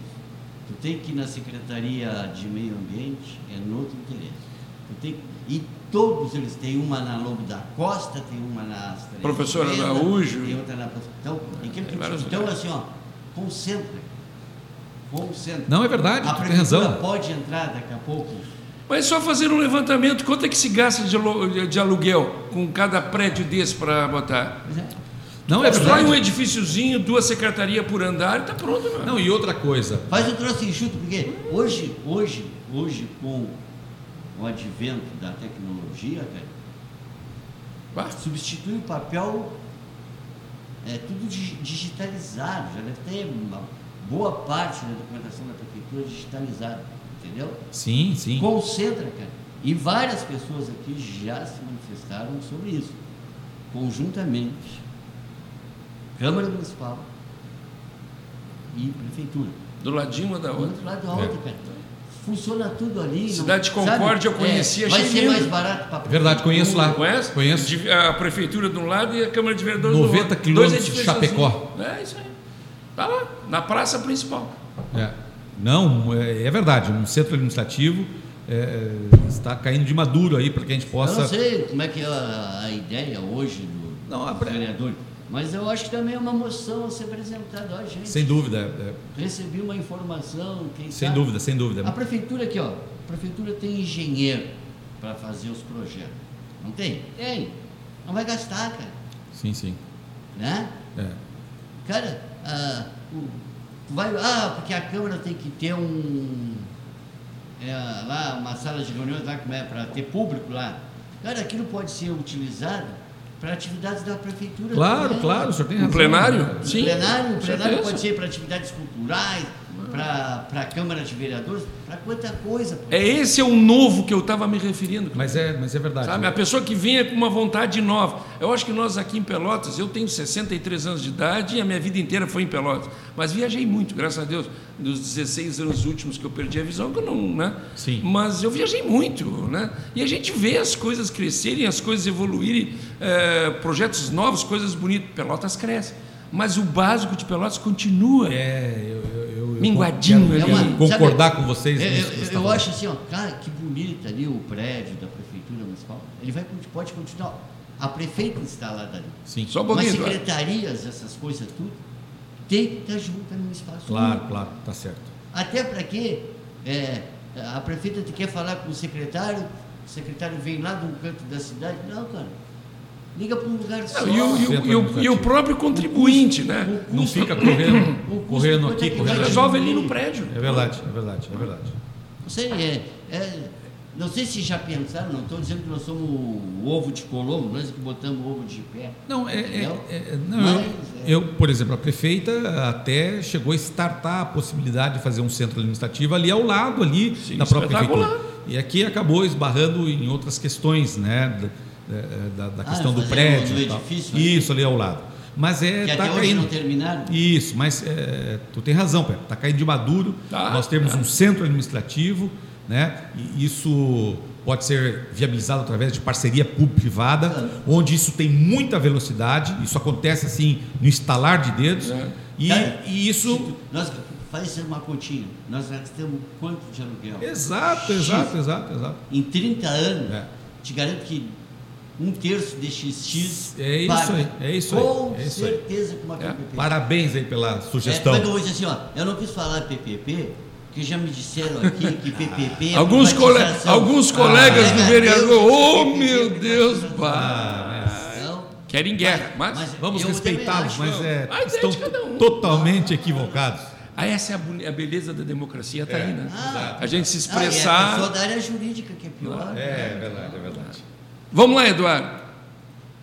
Tu tem que ir na Secretaria de Meio Ambiente, é no outro endereço. Tu tem, e todos eles têm uma na Lobo da Costa, tem uma na Professora Araújo. Tem outra na Então, é, então assim, ó, concentra. Concentra. Não, é verdade, a tu tem razão. pode entrar daqui a pouco. Mas só fazer um levantamento, quanto é que se gasta de aluguel com cada prédio desse para botar? É. Não é Constrói um edifíciozinho, duas secretarias por andar e está pronto. Mano. Não, e outra coisa. Faz o troço enxuto, porque hoje, hoje, hoje, com o advento da tecnologia, cara, substitui o papel, é tudo digitalizado, já deve ter boa parte da documentação da prefeitura digitalizada, entendeu? Sim, sim. Concentra, cara. E várias pessoas aqui já se manifestaram sobre isso, conjuntamente. Câmara Municipal e Prefeitura. Do ladinho uma da outra. Do lado da outra, é. cara. Funciona tudo ali. Cidade de Concórdia eu conhecia, é, Vai ser mais barato para Verdade, conheço lá. Conhece? Conheço. A prefeitura de um lado e a Câmara de Vereadores 90 do outro. 90 quilômetros de Chapecó. Assim. É isso aí. Tá lá, na praça principal. É. Não, é, é verdade. Um centro administrativo é, está caindo de maduro aí para que a gente possa. Eu não sei como é que é a, a ideia hoje do, não, a... vereador. Mas eu acho que também é uma moção a ser apresentada. Ó, gente, sem dúvida. É. Recebi uma informação. Quem sem sabe? dúvida, sem dúvida. A prefeitura aqui, ó. A prefeitura tem engenheiro para fazer os projetos. Não tem? Tem. Não vai gastar, cara. Sim, sim. Né? É. Cara, ah, vai, ah, porque a Câmara tem que ter um. É, lá, uma sala de reuniões lá é para ter público lá. Cara, aquilo pode ser utilizado para atividades da prefeitura. Claro, também. claro, o senhor tem razão. Um plenário? Sim. Um plenário, um plenário pode ser para atividades culturais, para a Câmara de Vereadores, para quanta coisa. É esse é o novo que eu estava me referindo. Mas é, mas é verdade. Sabe? A pessoa que vinha com uma vontade nova. Eu acho que nós aqui em Pelotas, eu tenho 63 anos de idade e a minha vida inteira foi em Pelotas. Mas viajei muito, graças a Deus. Dos 16 anos últimos que eu perdi a visão, que eu não, né? Sim. Mas eu viajei muito, né? E a gente vê as coisas crescerem, as coisas evoluírem, é, projetos novos, coisas bonitas. Pelotas cresce. Mas o básico de Pelotas continua. É, eu, eu minguadinho ali. É concordar sabe, com vocês. É, eu, eu, eu acho assim, ó, cara, que bonito ali o prédio da prefeitura municipal. Ele vai, pode continuar. A prefeita instalada ali. Sim. Só um Mas secretarias, essas coisas tudo, tem que estar junto no espaço. Claro, único. claro, tá certo. Até para quê? É, a prefeita quer falar com o secretário, o secretário vem lá de um canto da cidade. Não, cara liga para um lugar só. E, o, e, o, e, o, próprio contribuinte, custo, né? Custo, não fica correndo, correndo aqui, correndo Resolve ali no prédio. É verdade, é verdade, é verdade. Não sei, é, é, não sei se já pensaram, não estou dizendo que nós somos o ovo de Colombo, nós que botamos o ovo de pé. Não, é, é, é não Mas, eu, eu, por exemplo, a prefeita até chegou a startar a possibilidade de fazer um centro administrativo ali ao lado ali Sim, da própria prefeitura. E aqui acabou esbarrando em outras questões, né? É, é, da, da, ah, questão do prédio. Do edifício, Isso ali ao lado. Mas é. Que tá até caindo. não terminaram? Isso, mas é, tu tem razão, Pedro. Está caindo de maduro. Tá, Nós temos tá. um centro administrativo, né? E isso pode ser viabilizado através de parceria público-privada, onde isso tem muita velocidade. Isso acontece assim no instalar de dedos. É. E, Cara, e, isso. Tu, nós faz uma continha. Nós gastamos quanto de aluguel? Exato, exato, exato, exato. Em 30 anos, é. te garanto que um terço de XX. É isso paga. aí, é isso Com aí. Com certeza com uma PPP. É, parabéns aí pela sugestão. É, eu vou dizer assim, ó, eu não quis falar PPP, porque já me disseram aqui que PPP é alguns, cole... alguns colegas ah, do vereador, oh meu Deus, pá. Então, Querem guerra, mas, mas vamos respeitá-los, mas é, estão um. totalmente equivocados. Ah, essa é a, beleza da democracia, está é, aí, né? Ah, a gente se expressar. Ah, é a pessoa da área jurídica que é pior. É, é verdade, é verdade. Vamos lá, Eduardo.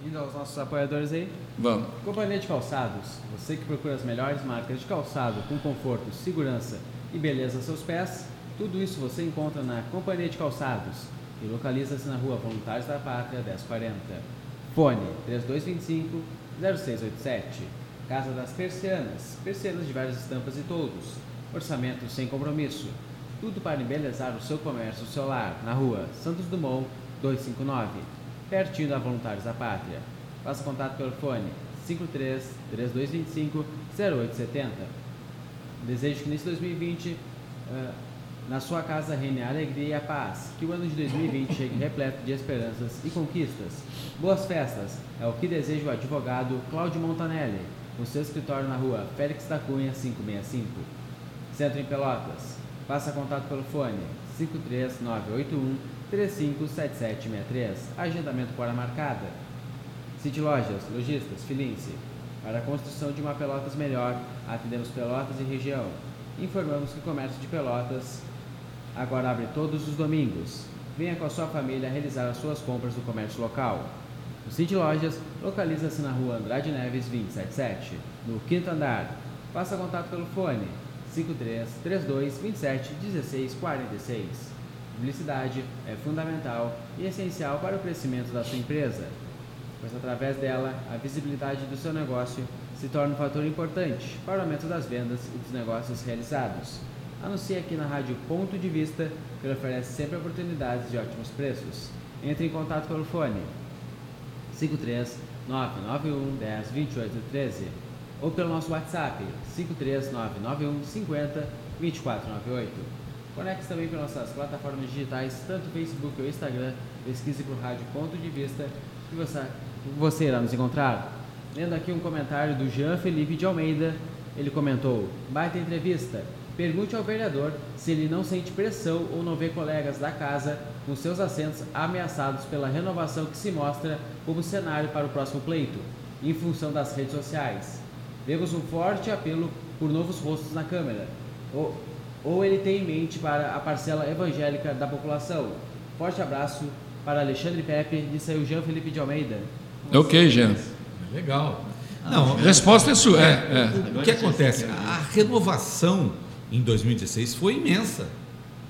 Indo aos nossos apoiadores aí. Vamos. Companhia de Calçados. Você que procura as melhores marcas de calçado com conforto, segurança e beleza aos seus pés, tudo isso você encontra na Companhia de Calçados e localiza-se na rua Voluntários da Pátria 1040. Fone 3225 0687. Casa das Persianas. Persianas de várias estampas e todos. Orçamento sem compromisso. Tudo para embelezar o seu comércio solar na rua Santos Dumont 259 pertinho da Voluntários da Pátria. Faça contato pelo fone 53 3225 0870. Desejo que nesse 2020 uh, na sua casa reine a alegria e a paz. Que o ano de 2020 chegue repleto de esperanças e conquistas. Boas festas é o que deseja o advogado Cláudio Montanelli, com seu escritório na rua Félix da Cunha 565. Centro em Pelotas. Faça contato pelo fone 53981 357763. Agendamento hora marcada. City Lojas, Lojistas, Filince. Para a construção de uma Pelotas melhor, atendemos Pelotas e região. Informamos que o comércio de Pelotas agora abre todos os domingos. Venha com a sua família realizar as suas compras no comércio local. O City Lojas localiza-se na rua Andrade Neves 277, no quinto andar. Faça contato pelo fone 53 32 27 16 46. Publicidade é fundamental e essencial para o crescimento da sua empresa, pois através dela a visibilidade do seu negócio se torna um fator importante para o aumento das vendas e dos negócios realizados. Anuncie aqui na Rádio Ponto de Vista, que oferece sempre oportunidades de ótimos preços. Entre em contato pelo fone 53 991 10 28 13 ou pelo nosso WhatsApp 53991 50 2498. Conecte também pelas nossas plataformas digitais, tanto Facebook ou Instagram. Pesquise por Rádio Ponto de Vista e você, você irá nos encontrar. Lendo aqui um comentário do Jean Felipe de Almeida, ele comentou: Baita entrevista. Pergunte ao vereador se ele não sente pressão ou não vê colegas da casa com seus assentos ameaçados pela renovação que se mostra como cenário para o próximo pleito, em função das redes sociais. Vemos um forte apelo por novos rostos na Câmara. Ou ele tem em mente para a parcela evangélica da população. Forte abraço para Alexandre Pepe, disse aí o Jean Felipe de Almeida. Ok, Jean. Legal. Não, a resposta é sua. É, é. O que acontece? A renovação em 2016 foi imensa.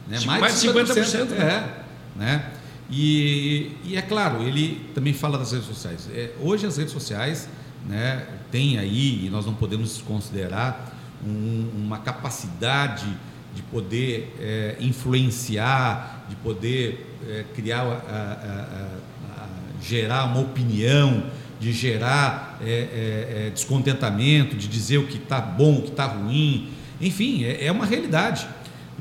Né? Mais, Mais de 50%. 50% é, né? E, e, é claro, ele também fala das redes sociais. É, hoje as redes sociais né, têm aí, e nós não podemos desconsiderar, um, uma capacidade de poder é, influenciar, de poder é, criar, a, a, a, gerar uma opinião, de gerar é, é, é descontentamento, de dizer o que está bom, o que está ruim. Enfim, é, é uma realidade.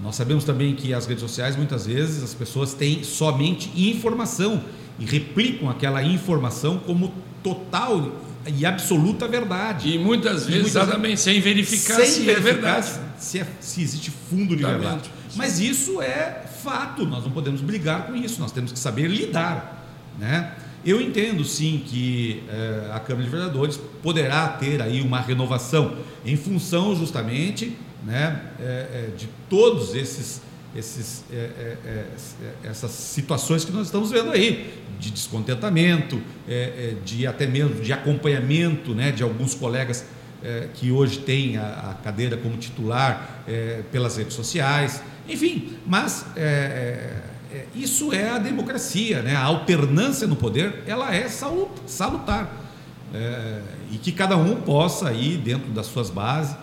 Nós sabemos também que as redes sociais, muitas vezes, as pessoas têm somente informação e replicam aquela informação como total e absoluta verdade. E muitas vezes, e muitas exatamente, sem verificar sem se verificar é verdade. Se, é, se existe fundo de exatamente. verdade. Mas isso é fato, nós não podemos brigar com isso, nós temos que saber lidar. Né? Eu entendo sim que eh, a Câmara de Vereadores poderá ter aí uma renovação em função justamente né, é, é, de todos esses, esses é, é, é, essas situações que nós estamos vendo aí, de descontentamento, de até mesmo de acompanhamento né, de alguns colegas que hoje têm a, a cadeira como titular pelas redes sociais, enfim, mas isso é a democracia, né? a alternância no poder, ela é salutar. e que cada um possa aí, dentro das suas bases, é,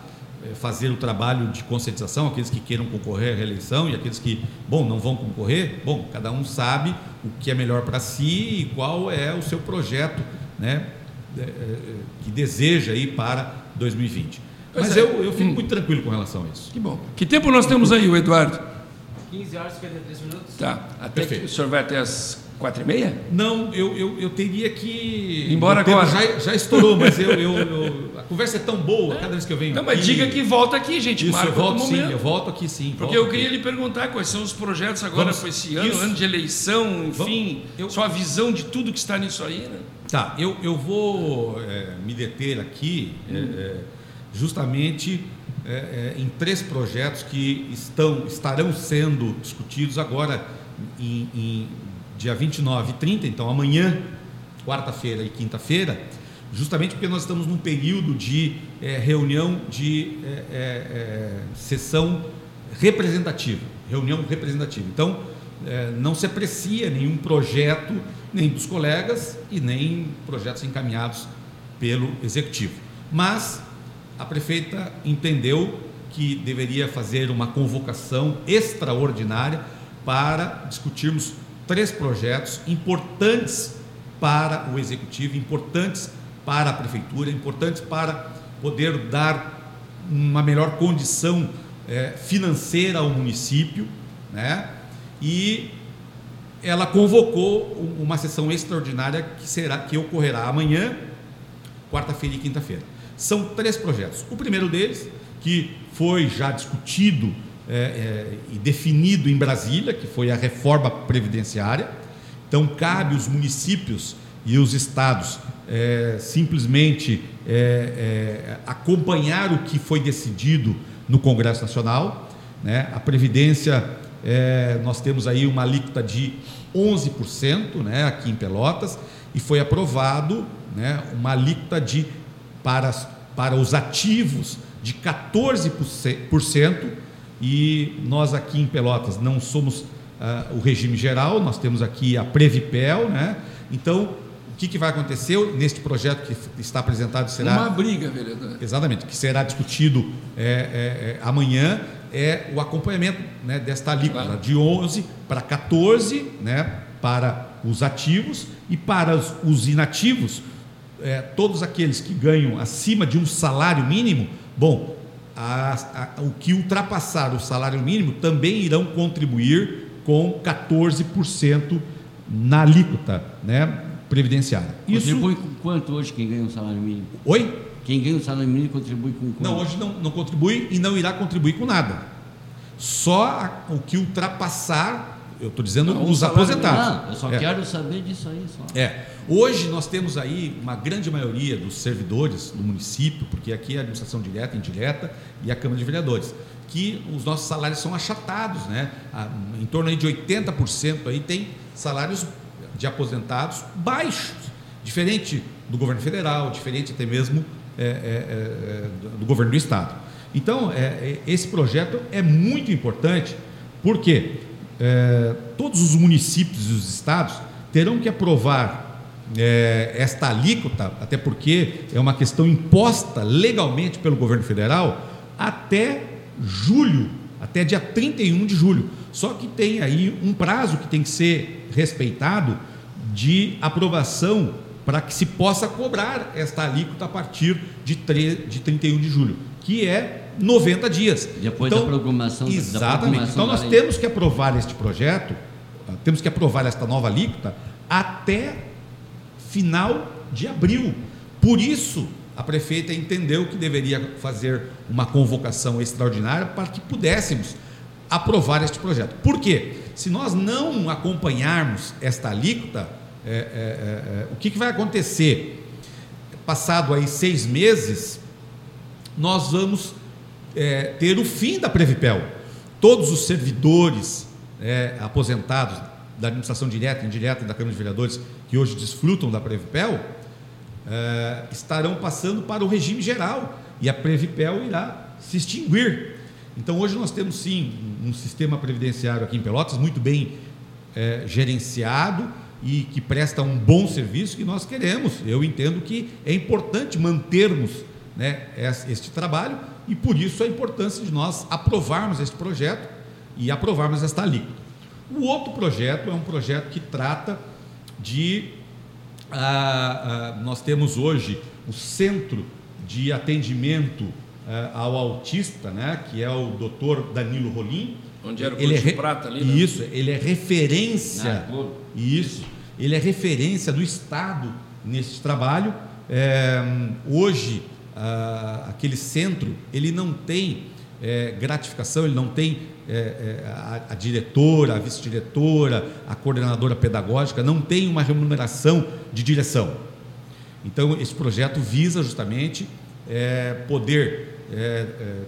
fazer o trabalho de conscientização, aqueles que queiram concorrer à reeleição e aqueles que, bom, não vão concorrer, bom, cada um sabe o que é melhor para si e qual é o seu projeto, né, é, é, que deseja ir para 2020. Mas é. eu, eu fico hum. muito tranquilo com relação a isso. Que bom. Que tempo nós temos aí, o Eduardo? 15 horas e 53 minutos. Tá. Até Perfeito. que o senhor vai até as Quatro e meia? Não, eu, eu, eu teria que. Embora agora. Já, já estourou, mas eu, eu, eu, a conversa é tão boa cada vez que eu venho. Não, mas diga que volta aqui, gente. Isso, eu volto sim, eu volto aqui sim. Porque eu queria aqui. lhe perguntar quais são os projetos agora para esse ano, isso. ano de eleição, enfim, eu, sua visão de tudo que está nisso aí, né? Tá, eu, eu vou é, me deter aqui hum. é, justamente é, em três projetos que estão, estarão sendo discutidos agora em, em dia 29 e 30, então amanhã, quarta-feira e quinta-feira, justamente porque nós estamos num período de é, reunião de é, é, sessão representativa, reunião representativa. Então, não se aprecia nenhum projeto, nem dos colegas e nem projetos encaminhados pelo executivo. Mas a prefeita entendeu que deveria fazer uma convocação extraordinária para discutirmos três projetos importantes para o executivo, importantes para a prefeitura, importantes para poder dar uma melhor condição é, financeira ao município, né? E ela convocou uma sessão extraordinária que será que ocorrerá amanhã, quarta-feira e quinta-feira. São três projetos. O primeiro deles, que foi já discutido é, é, e definido em Brasília, que foi a reforma previdenciária. Então, cabe os municípios e os estados é, simplesmente é, é, acompanhar o que foi decidido no Congresso Nacional. Né? A Previdência, é, nós temos aí uma alíquota de 11% né, aqui em Pelotas, e foi aprovado né, uma alíquota de, para, para os ativos de 14%, e nós aqui em Pelotas não somos uh, o regime geral, nós temos aqui a Previpel, né? Então, o que, que vai acontecer neste projeto que está apresentado será... Uma briga, vereador. Exatamente, que será discutido é, é, é, amanhã, é o acompanhamento né, desta alíquota claro. de 11 para 14, né, para os ativos e para os, os inativos, é, todos aqueles que ganham acima de um salário mínimo, bom, a, a, o que ultrapassar o salário mínimo também irão contribuir com 14% na alíquota né, previdenciária. Contribui Isso... com quanto hoje quem ganha um salário mínimo? Oi? Quem ganha um salário mínimo contribui com quanto? Não, hoje não, não contribui e não irá contribuir com nada. Só o que ultrapassar eu estou dizendo não, os aposentados. Não, eu só é. quero saber disso aí. Só. É. Hoje nós temos aí uma grande maioria dos servidores do município, porque aqui é a administração direta, indireta e a Câmara de Vereadores, que os nossos salários são achatados, né? Em torno aí de 80% aí tem salários de aposentados baixos, diferente do governo federal, diferente até mesmo é, é, é, do governo do estado. Então, é, é, esse projeto é muito importante, porque é, todos os municípios e os estados terão que aprovar é, esta alíquota, até porque é uma questão imposta legalmente pelo governo federal, até julho, até dia 31 de julho. Só que tem aí um prazo que tem que ser respeitado de aprovação para que se possa cobrar esta alíquota a partir de, 3, de 31 de julho, que é 90 dias. Depois então, da programação. Exatamente. Da então nós temos que aprovar este projeto, ah, temos que aprovar esta nova alíquota até final de abril. Por isso, a prefeita entendeu que deveria fazer uma convocação extraordinária para que pudéssemos aprovar este projeto. Por quê? Se nós não acompanharmos esta alíquota, é, é, é, é o que, que vai acontecer? Passado aí seis meses, nós vamos é, ter o fim da Previpel. Todos os servidores é, aposentados da administração direta e indireta da Câmara de Vereadores que hoje desfrutam da Previpel é, estarão passando para o regime geral e a Previpel irá se extinguir. Então hoje nós temos sim um sistema previdenciário aqui em Pelotas muito bem é, gerenciado e que presta um bom serviço que nós queremos. Eu entendo que é importante mantermos né, este trabalho e por isso a importância de nós aprovarmos este projeto e aprovarmos esta alíquota. O outro projeto é um projeto que trata de. Ah, ah, nós temos hoje o Centro de Atendimento ah, ao Autista, né, que é o doutor Danilo Rolim. Onde era o ele é de prata ali? Né? Isso, ele é referência. Ah, isso, ele é referência do Estado nesse trabalho. É, hoje ah, aquele centro, ele não tem é, gratificação, ele não tem é, é, a, a, diretora, a vice-diretora, a coordenadora pedagógica, não tem uma remuneração de direção. Então, esse projeto visa justamente é, poder é, é,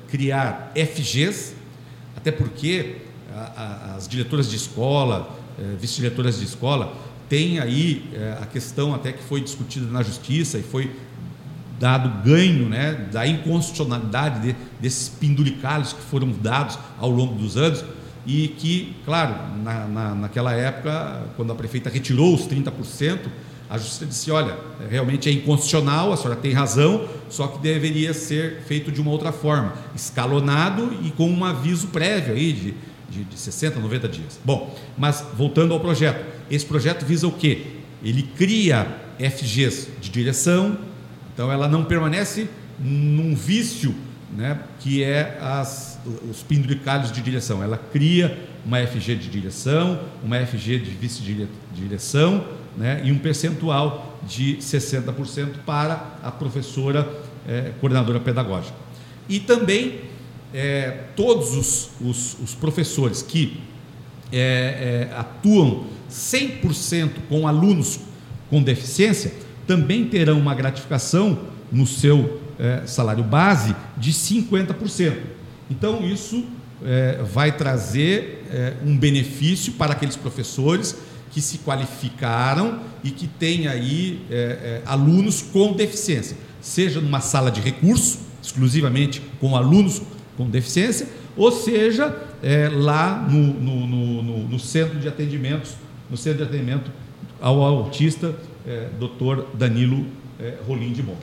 criar FGs, até porque a, a, as diretoras de escola, vice-diretoras de escola, têm aí a questão até que foi discutida na justiça e foi dado ganho né, da inconstitucionalidade de, desses penduricalhos que foram dados ao longo dos anos e que, claro, na, na, naquela época, quando a prefeita retirou os 30%, a justiça disse: olha, realmente é inconstitucional, a senhora tem razão, só que deveria ser feito de uma outra forma, escalonado e com um aviso prévio aí de, de, de 60, 90 dias. Bom, mas voltando ao projeto, esse projeto visa o quê? Ele cria FGs de direção, então ela não permanece num vício, né, que é as, os penduricalhos de direção. Ela cria uma FG de direção, uma FG de vice-direção né, e um percentual de 60% para a professora é, coordenadora pedagógica. E também é, todos os, os, os, professores que é atuam 100% com alunos com deficiência também terão uma gratificação no seu é, salário base de 50%. Então, isso é, vai trazer é, um benefício para aqueles professores que se qualificaram e que têm aí alunos com deficiência, seja numa sala de recurso exclusivamente com alunos com deficiência, ou seja, lá no, no, no, no, centro de atendimentos, no centro de atendimento ao autista, é. Danilo é, Rolim de Bom.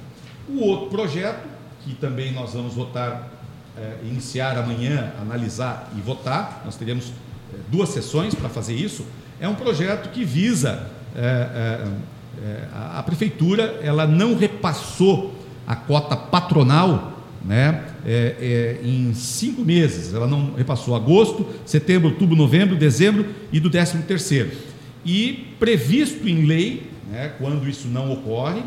O outro projeto, que também nós vamos votar, é, iniciar amanhã, analisar e votar, nós teremos é, duas sessões para fazer isso, é um projeto que visa é, é, a, a, prefeitura, ela não repassou a cota patronal né, é, é, em cinco meses. Ela não repassou agosto, setembro, outubro, novembro, dezembro e do décimo terceiro. E previsto em lei, né, quando isso não ocorre,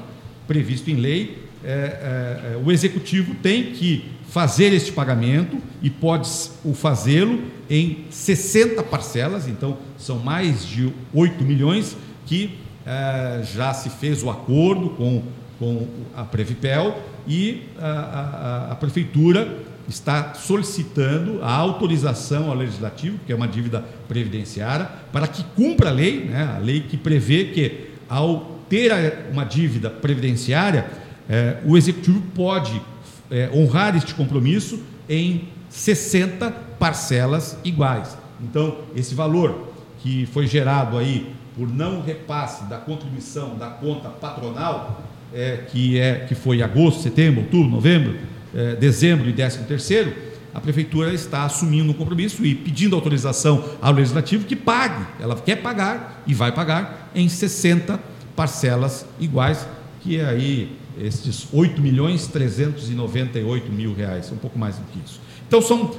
previsto em lei, é, é, é o executivo tem que fazer este pagamento e pode o fazê-lo em 60 parcelas, então são mais de 8 milhões que é, já se fez o acordo com, com a Previpel e a, a, a Prefeitura está solicitando a autorização ao Legislativo, que é uma dívida previdenciária, para que cumpra a lei, né, a lei que prevê que, ao ter uma dívida previdenciária, é, o Executivo pode é, honrar este compromisso em 60 parcelas iguais. Então, esse valor que foi gerado aí por não repasse da contribuição da conta patronal, é, que, é, que foi agosto, setembro, outubro, novembro, é, dezembro e décimo terceiro, a prefeitura está assumindo um compromisso e pedindo autorização ao legislativo que pague. Ela quer pagar e vai pagar em 60 parcelas iguais, que é aí estes 8 milhões 398 mil reais, um pouco mais do que isso. Então são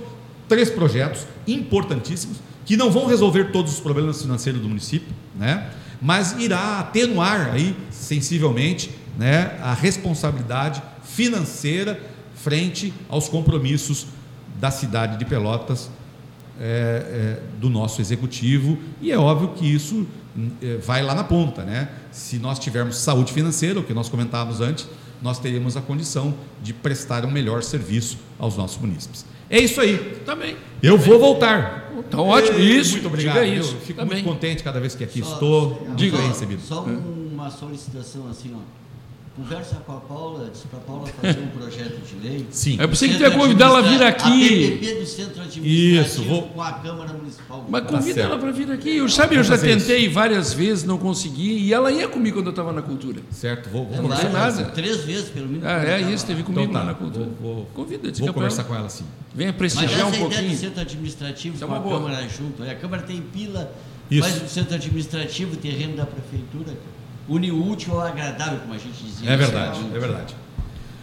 três projetos importantíssimos que não vão resolver todos os problemas financeiros do município, né? mas irá atenuar aí sensivelmente né, a responsabilidade financeira frente aos compromissos da cidade de Pelotas, é, é, do nosso executivo, e é óbvio que isso é, vai lá na ponta. Né? Se nós tivermos saúde financeira, o que nós comentávamos antes, nós teríamos a condição de prestar um melhor serviço aos nossos munícipes. É isso aí. Também. Eu vou voltar. Então, ótimo. Isso. Muito obrigado. Diga isso. Eu fico Também. muito contente cada vez que aqui só, estou. Diga bem recebido. Só uma solicitação assim, ó. Conversa com a Paula, diz para a Paula fazer um projeto de lei. Sim. É preciso que convidar ela a vir aqui. A PPP do Centro Administrativo Isso, vou... com a Câmara Municipal. Mas convida tá ela para vir aqui. Eu sabe, eu já tentei isso. várias vezes, não consegui, e ela ia comigo quando eu estava na cultura. Certo, vou, vou é conversar. nada. Três vezes, pelo menos. Ah, é isso, teve comigo então, tá. lá na cultura. Vou, vou, Convida, Vou conversar com ela sim. Venha prestigiar um pouquinho. Mas do Centro Administrativo isso é com é a boa. Câmara junto. A Câmara tem pila, isso. mas o Centro Administrativo, terreno da Prefeitura une o útil ao agradável, como a gente dizia. É verdade, é verdade.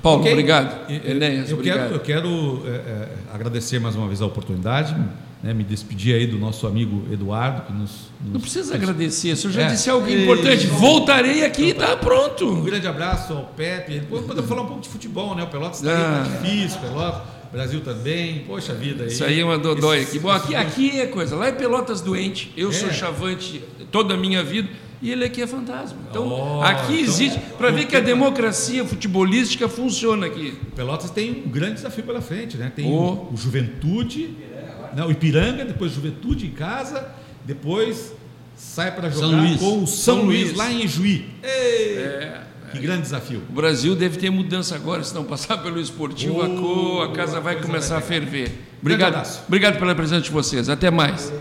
Paulo, okay. obrigado. Enéas, eu, obrigado. Quero, eu quero é, é, agradecer mais uma vez a oportunidade, né, me despedir aí do nosso amigo Eduardo. Que nos, nos Não precisa nos... agradecer, se eu já é. disse algo importante, voltarei aqui e está pronto. Um grande abraço ao Pepe. Podemos falar um pouco de futebol, né? O Pelotas está ah. difícil, Pelotas. Brasil também, poxa vida. Aí. Isso aí é uma dodóia aqui. Bom, aqui, aqui é coisa, lá é Pelotas doente, eu é. sou chavante toda a minha vida e ele aqui é fantasma. Então, oh, aqui então, existe, para ver que a democracia futebolística funciona aqui. Pelotas tem um grande desafio pela frente, né? Tem oh. o, Juventude, não, o Ipiranga, depois Juventude em casa, depois sai para jogar com o São, São Luís, Luís, lá em Juí. É, que grande desafio. O Brasil deve ter mudança agora, se não passar pelo esportivo, oh, a, a casa vai começar vai a ferver. Obrigado, obrigado pela presença de vocês. Até mais.